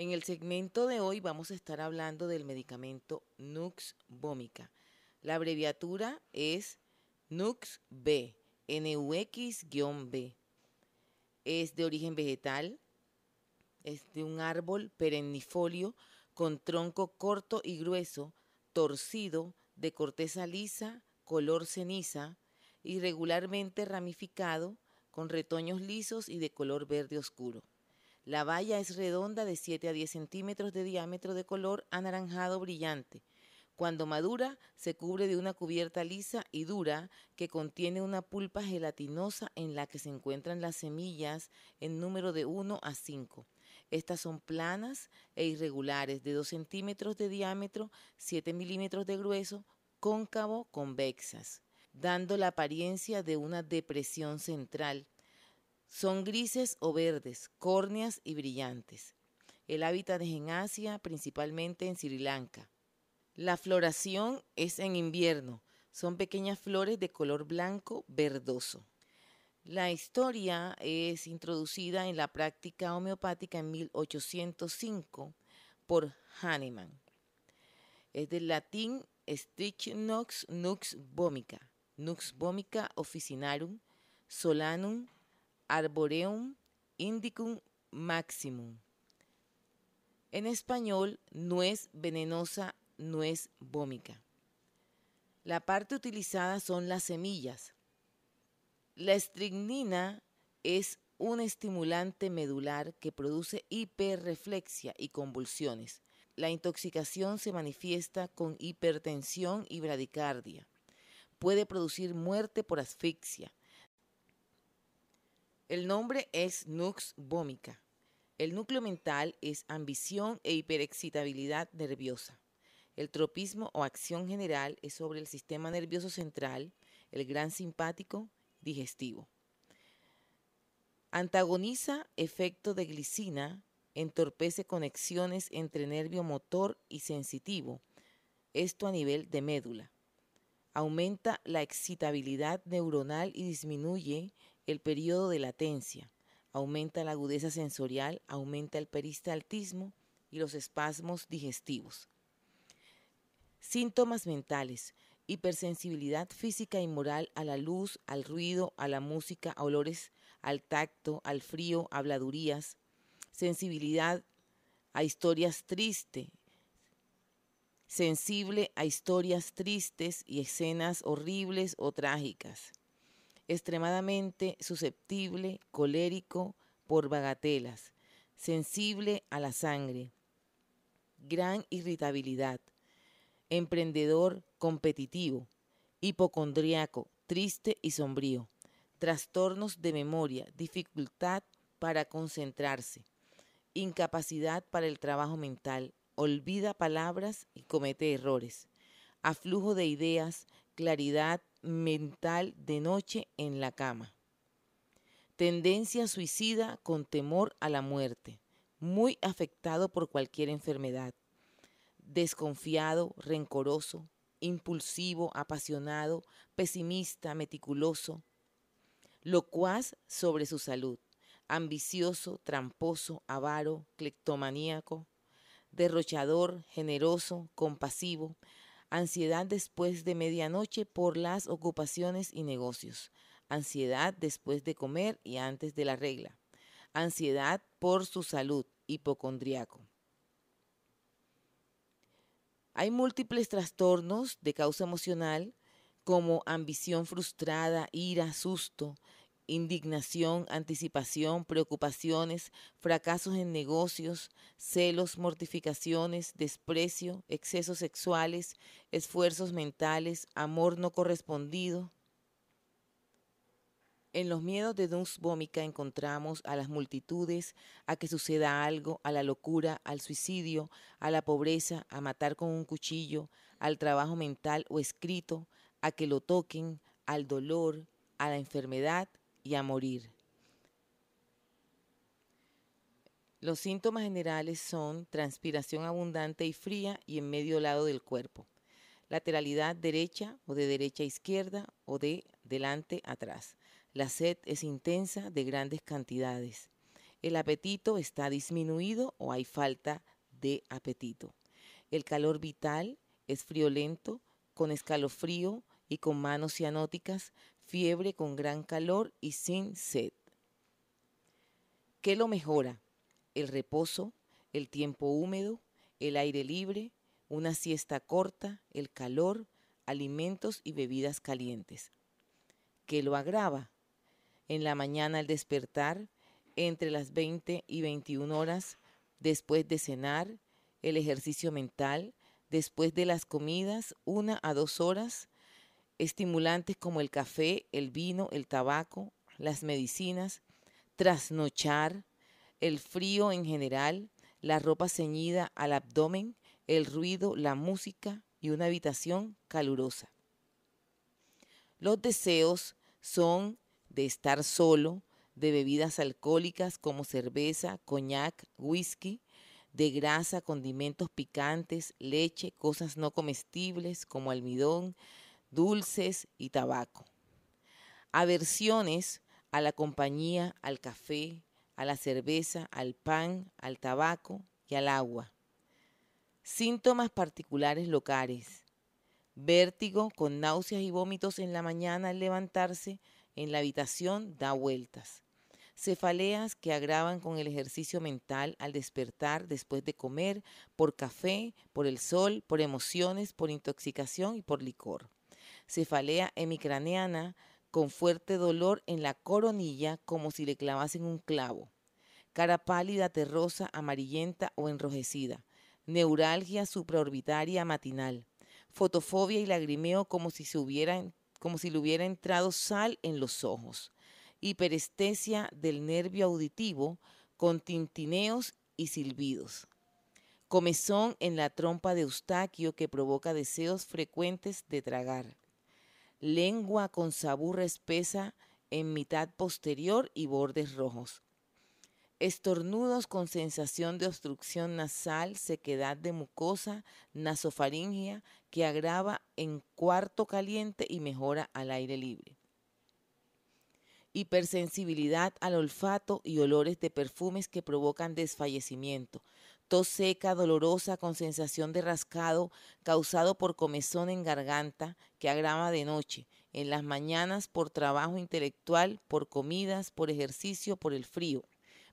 En el segmento de hoy vamos a estar hablando del medicamento Nux Vomica. La abreviatura es Nux B, NUX-B. Es de origen vegetal, es de un árbol perennifolio con tronco corto y grueso, torcido, de corteza lisa, color ceniza, irregularmente ramificado, con retoños lisos y de color verde oscuro. La valla es redonda de 7 a 10 centímetros de diámetro de color anaranjado brillante. Cuando madura, se cubre de una cubierta lisa y dura que contiene una pulpa gelatinosa en la que se encuentran las semillas en número de 1 a 5. Estas son planas e irregulares de 2 centímetros de diámetro, 7 milímetros de grueso, cóncavo convexas, dando la apariencia de una depresión central. Son grises o verdes, córneas y brillantes. El hábitat es en Asia, principalmente en Sri Lanka. La floración es en invierno. Son pequeñas flores de color blanco verdoso. La historia es introducida en la práctica homeopática en 1805 por Hahnemann. Es del latín Stich Nux Nux Vomica, Nux Vomica officinarum, Solanum, Arboreum, Indicum Maximum. En español, nuez venenosa, nuez vómica. La parte utilizada son las semillas, la estricnina es un estimulante medular que produce hiperreflexia y convulsiones. La intoxicación se manifiesta con hipertensión y bradicardia. Puede producir muerte por asfixia. El nombre es Nux vomica. El núcleo mental es ambición e hiperexcitabilidad nerviosa. El tropismo o acción general es sobre el sistema nervioso central, el gran simpático, digestivo. Antagoniza efecto de glicina, entorpece conexiones entre nervio motor y sensitivo, esto a nivel de médula. Aumenta la excitabilidad neuronal y disminuye el periodo de latencia. Aumenta la agudeza sensorial, aumenta el peristaltismo y los espasmos digestivos. Síntomas mentales hipersensibilidad física y moral a la luz, al ruido, a la música, a olores, al tacto, al frío, habladurías, sensibilidad a historias tristes, sensible a historias tristes y escenas horribles o trágicas, extremadamente susceptible, colérico por bagatelas, sensible a la sangre, gran irritabilidad, emprendedor competitivo, hipocondriaco, triste y sombrío, trastornos de memoria, dificultad para concentrarse, incapacidad para el trabajo mental, olvida palabras y comete errores, aflujo de ideas, claridad mental de noche en la cama, tendencia suicida con temor a la muerte, muy afectado por cualquier enfermedad, desconfiado, rencoroso, impulsivo, apasionado, pesimista, meticuloso, locuaz sobre su salud, ambicioso, tramposo, avaro, cleptomaníaco, derrochador, generoso, compasivo, ansiedad después de medianoche por las ocupaciones y negocios, ansiedad después de comer y antes de la regla, ansiedad por su salud, hipocondriaco. Hay múltiples trastornos de causa emocional como ambición frustrada, ira, susto, indignación, anticipación, preocupaciones, fracasos en negocios, celos, mortificaciones, desprecio, excesos sexuales, esfuerzos mentales, amor no correspondido, en los miedos de Duns Vómica encontramos a las multitudes, a que suceda algo, a la locura, al suicidio, a la pobreza, a matar con un cuchillo, al trabajo mental o escrito, a que lo toquen, al dolor, a la enfermedad y a morir. Los síntomas generales son transpiración abundante y fría y en medio lado del cuerpo, lateralidad derecha o de derecha a izquierda o de delante atrás la sed es intensa de grandes cantidades. El apetito está disminuido o hay falta de apetito. El calor vital es friolento, con escalofrío y con manos cianóticas, fiebre con gran calor y sin sed. ¿Qué lo mejora? El reposo, el tiempo húmedo, el aire libre, una siesta corta, el calor, alimentos y bebidas calientes. ¿Qué lo agrava? En la mañana al despertar, entre las 20 y 21 horas, después de cenar, el ejercicio mental, después de las comidas, una a dos horas, estimulantes como el café, el vino, el tabaco, las medicinas, trasnochar, el frío en general, la ropa ceñida al abdomen, el ruido, la música y una habitación calurosa. Los deseos son de estar solo, de bebidas alcohólicas como cerveza, coñac, whisky, de grasa, condimentos picantes, leche, cosas no comestibles como almidón, dulces y tabaco. Aversiones a la compañía, al café, a la cerveza, al pan, al tabaco y al agua. Síntomas particulares locales. Vértigo con náuseas y vómitos en la mañana al levantarse, en la habitación da vueltas cefaleas que agravan con el ejercicio mental al despertar después de comer, por café, por el sol, por emociones, por intoxicación y por licor. Cefalea hemicraneana con fuerte dolor en la coronilla como si le clavasen un clavo. Cara pálida, terrosa, amarillenta o enrojecida. Neuralgia supraorbitaria matinal. Fotofobia y lagrimeo como si, se como si le hubiera entrado sal en los ojos hiperestesia del nervio auditivo con tintineos y silbidos. Comezón en la trompa de Eustaquio que provoca deseos frecuentes de tragar. Lengua con sabor espesa en mitad posterior y bordes rojos. Estornudos con sensación de obstrucción nasal, sequedad de mucosa, nasofaringia que agrava en cuarto caliente y mejora al aire libre hipersensibilidad al olfato y olores de perfumes que provocan desfallecimiento, tos seca, dolorosa, con sensación de rascado, causado por comezón en garganta, que agrava de noche, en las mañanas por trabajo intelectual, por comidas, por ejercicio, por el frío,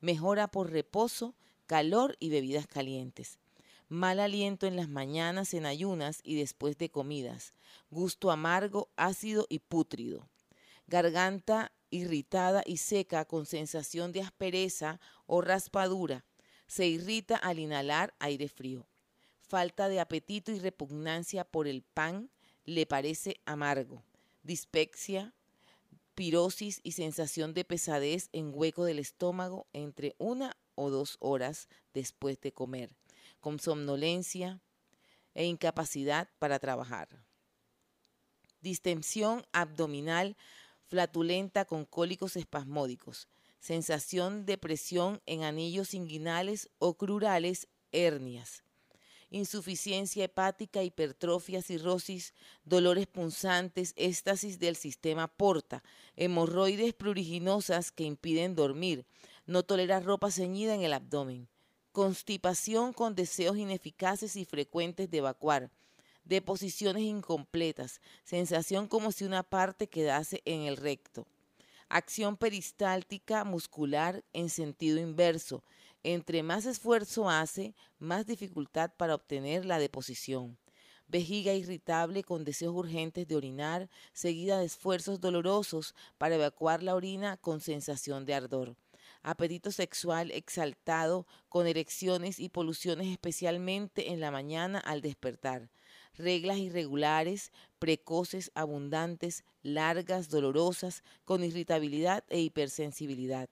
mejora por reposo, calor y bebidas calientes. Mal aliento en las mañanas en ayunas y después de comidas, gusto amargo, ácido y pútrido. Garganta irritada y seca con sensación de aspereza o raspadura. Se irrita al inhalar aire frío. Falta de apetito y repugnancia por el pan le parece amargo. Dispexia, pirosis y sensación de pesadez en hueco del estómago entre una o dos horas después de comer, con somnolencia e incapacidad para trabajar. Distensión abdominal flatulenta con cólicos espasmódicos, sensación de presión en anillos inguinales o crurales, hernias, insuficiencia hepática, hipertrofia, cirrosis, dolores punzantes, éstasis del sistema porta, hemorroides pruriginosas que impiden dormir, no tolera ropa ceñida en el abdomen, constipación con deseos ineficaces y frecuentes de evacuar, deposiciones incompletas, sensación como si una parte quedase en el recto. Acción peristáltica muscular en sentido inverso. Entre más esfuerzo hace, más dificultad para obtener la deposición. Vejiga irritable con deseos urgentes de orinar, seguida de esfuerzos dolorosos para evacuar la orina con sensación de ardor apetito sexual exaltado, con erecciones y poluciones especialmente en la mañana al despertar, reglas irregulares, precoces, abundantes, largas, dolorosas, con irritabilidad e hipersensibilidad.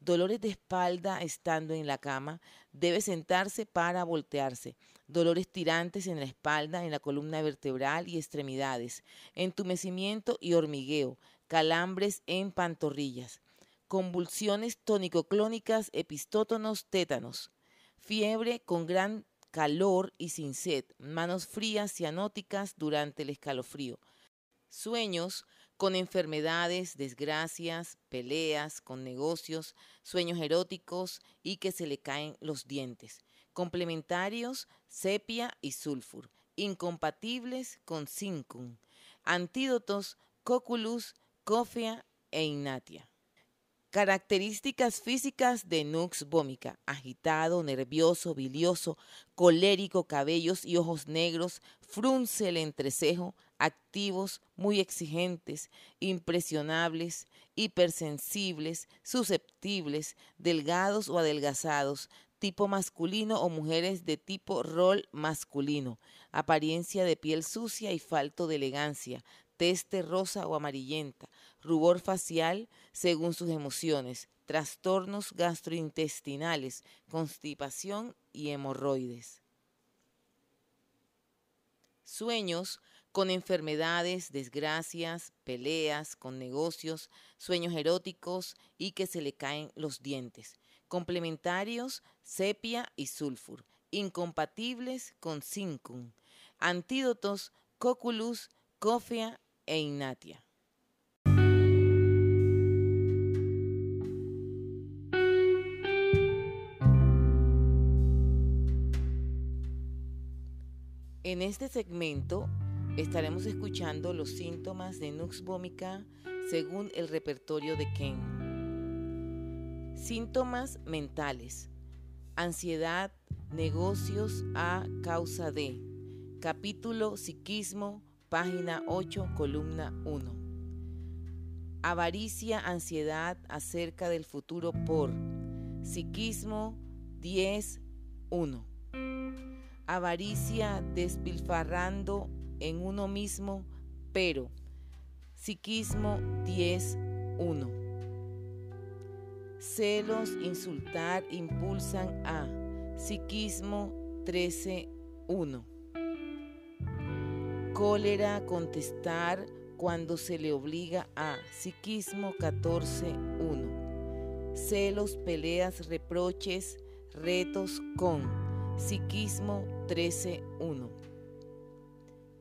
Dolores de espalda estando en la cama, debe sentarse para voltearse. Dolores tirantes en la espalda, en la columna vertebral y extremidades. Entumecimiento y hormigueo. Calambres en pantorrillas. Convulsiones tónico-clónicas, epistótonos, tétanos. Fiebre con gran calor y sin sed, manos frías cianóticas durante el escalofrío, sueños con enfermedades, desgracias, peleas, con negocios, sueños eróticos y que se le caen los dientes. Complementarios, sepia y sulfur. Incompatibles con cincum. Antídotos, coculus, cofea e innatia. Características físicas de Nux vomica. Agitado, nervioso, bilioso, colérico, cabellos y ojos negros, frunce el entrecejo, activos, muy exigentes, impresionables, hipersensibles, susceptibles, delgados o adelgazados, tipo masculino o mujeres de tipo rol masculino, apariencia de piel sucia y falto de elegancia, teste rosa o amarillenta, rubor facial según sus emociones, trastornos gastrointestinales, constipación y hemorroides. Sueños con enfermedades, desgracias, peleas, con negocios, sueños eróticos y que se le caen los dientes. Complementarios, sepia y sulfur. Incompatibles con cincum. Antídotos, coculus, cofea e innatia. En este segmento estaremos escuchando los síntomas de Nux vomica según el repertorio de Ken. Síntomas mentales. Ansiedad, negocios a causa de. Capítulo Psiquismo, página 8, columna 1. Avaricia, ansiedad acerca del futuro por. Psiquismo 10, 1 avaricia despilfarrando en uno mismo, pero psiquismo 10.1. Celos, insultar, impulsan a psiquismo 13.1. Cólera, contestar cuando se le obliga a psiquismo 14.1. Celos, peleas, reproches, retos con Psiquismo 13.1.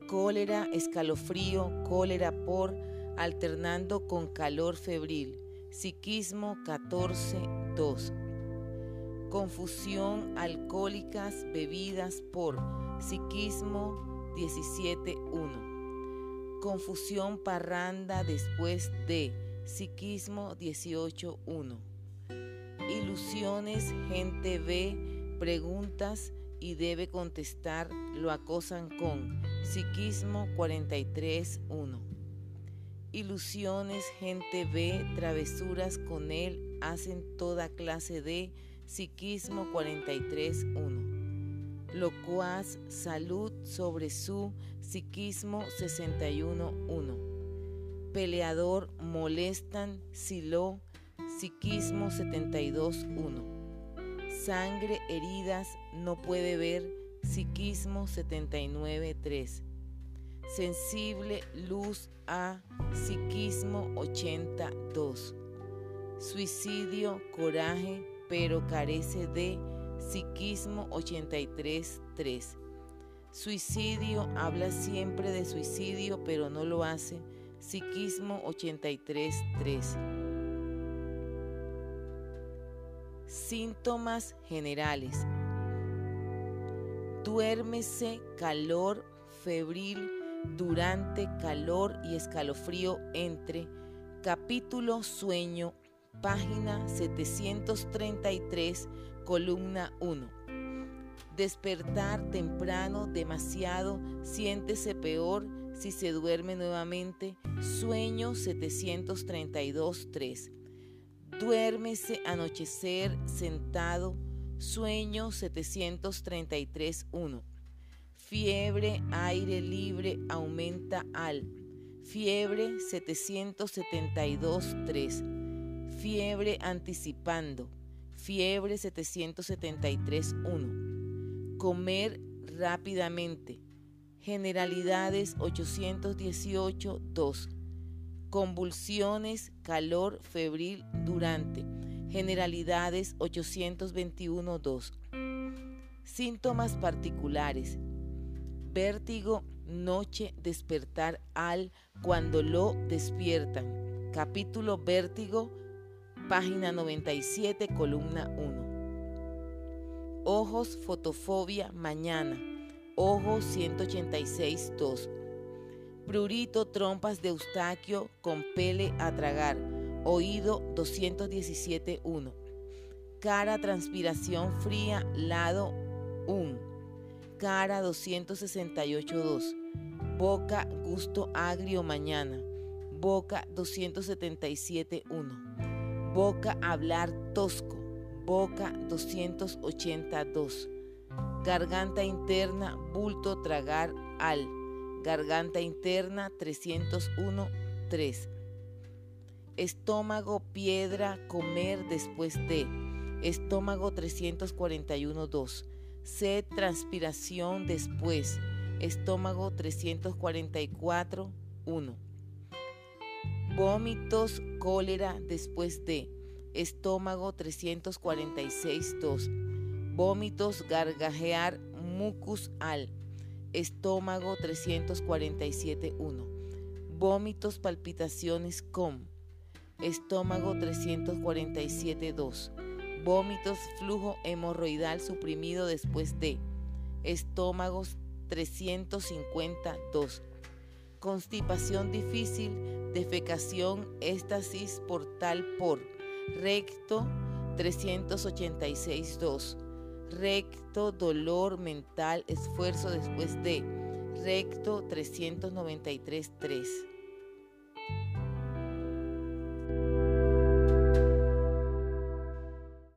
Cólera, escalofrío, cólera por, alternando con calor febril. Psiquismo 14.2. Confusión, alcohólicas, bebidas por. Psiquismo 17.1. Confusión, parranda después de. Psiquismo 18.1. Ilusiones, gente ve preguntas y debe contestar, lo acosan con Psiquismo 43.1. Ilusiones, gente ve, travesuras con él, hacen toda clase de Psiquismo 43.1. Locuaz, salud sobre su Psiquismo 61.1. Peleador, molestan, silo, Psiquismo 72.1 Sangre, heridas, no puede ver, psiquismo 79.3. Sensible, luz a, psiquismo 82. Suicidio, coraje, pero carece de, psiquismo 83.3. Suicidio, habla siempre de suicidio, pero no lo hace, psiquismo 83.3. Síntomas generales. Duérmese, calor febril durante calor y escalofrío entre capítulo sueño, página 733, columna 1. Despertar temprano, demasiado, siéntese peor si se duerme nuevamente, sueño 732, 3 Duérmese, anochecer, sentado, sueño 733.1. Fiebre, aire libre, aumenta al. Fiebre 772.3. Fiebre anticipando. Fiebre 773.1. Comer rápidamente. Generalidades 818.2 convulsiones, calor febril durante, generalidades 821.2. Síntomas particulares, vértigo, noche, despertar al, cuando lo despiertan. Capítulo Vértigo, página 97, columna 1. Ojos, fotofobia, mañana. Ojos 186, 2. Prurito, trompas de Eustaquio, compele a tragar. Oído 217, 1. Cara, transpiración fría, lado 1. Cara 268, 2. Boca, gusto agrio mañana. Boca 277, 1. Boca, hablar tosco. Boca 282. Garganta interna, bulto, tragar, al. Garganta interna 301, 3. Estómago, piedra, comer después de. Estómago 341, 2. Sed, transpiración después. Estómago 344, 1. Vómitos, cólera después de. Estómago 346, 2. Vómitos, gargajear, mucus al estómago 347.1, vómitos, palpitaciones com, estómago 347.2, vómitos, flujo hemorroidal suprimido después de, estómagos 352, constipación difícil, defecación, éstasis portal por, recto 386.2, recto, dolor mental, esfuerzo después de, recto 393.3.